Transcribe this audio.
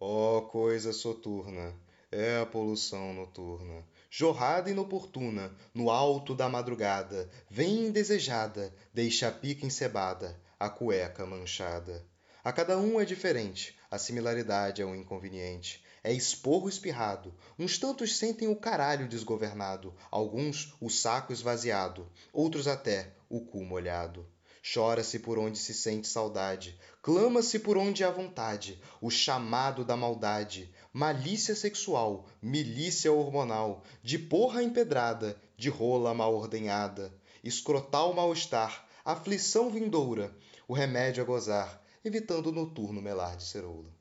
Ó coisa soturna, é a poluição noturna, jorrada inoportuna, no alto da madrugada, vem indesejada, deixa a pica encebada, a cueca manchada. A cada um é diferente, a similaridade é um inconveniente. É esporro espirrado, uns tantos sentem o caralho desgovernado, alguns o saco esvaziado, outros até o cu molhado. Chora-se por onde se sente saudade, clama-se por onde há vontade, o chamado da maldade, malícia sexual, milícia hormonal, de porra empedrada, de rola mal ordenhada, escrotal mal-estar, aflição vindoura, o remédio a gozar, evitando o noturno melar de ceroula.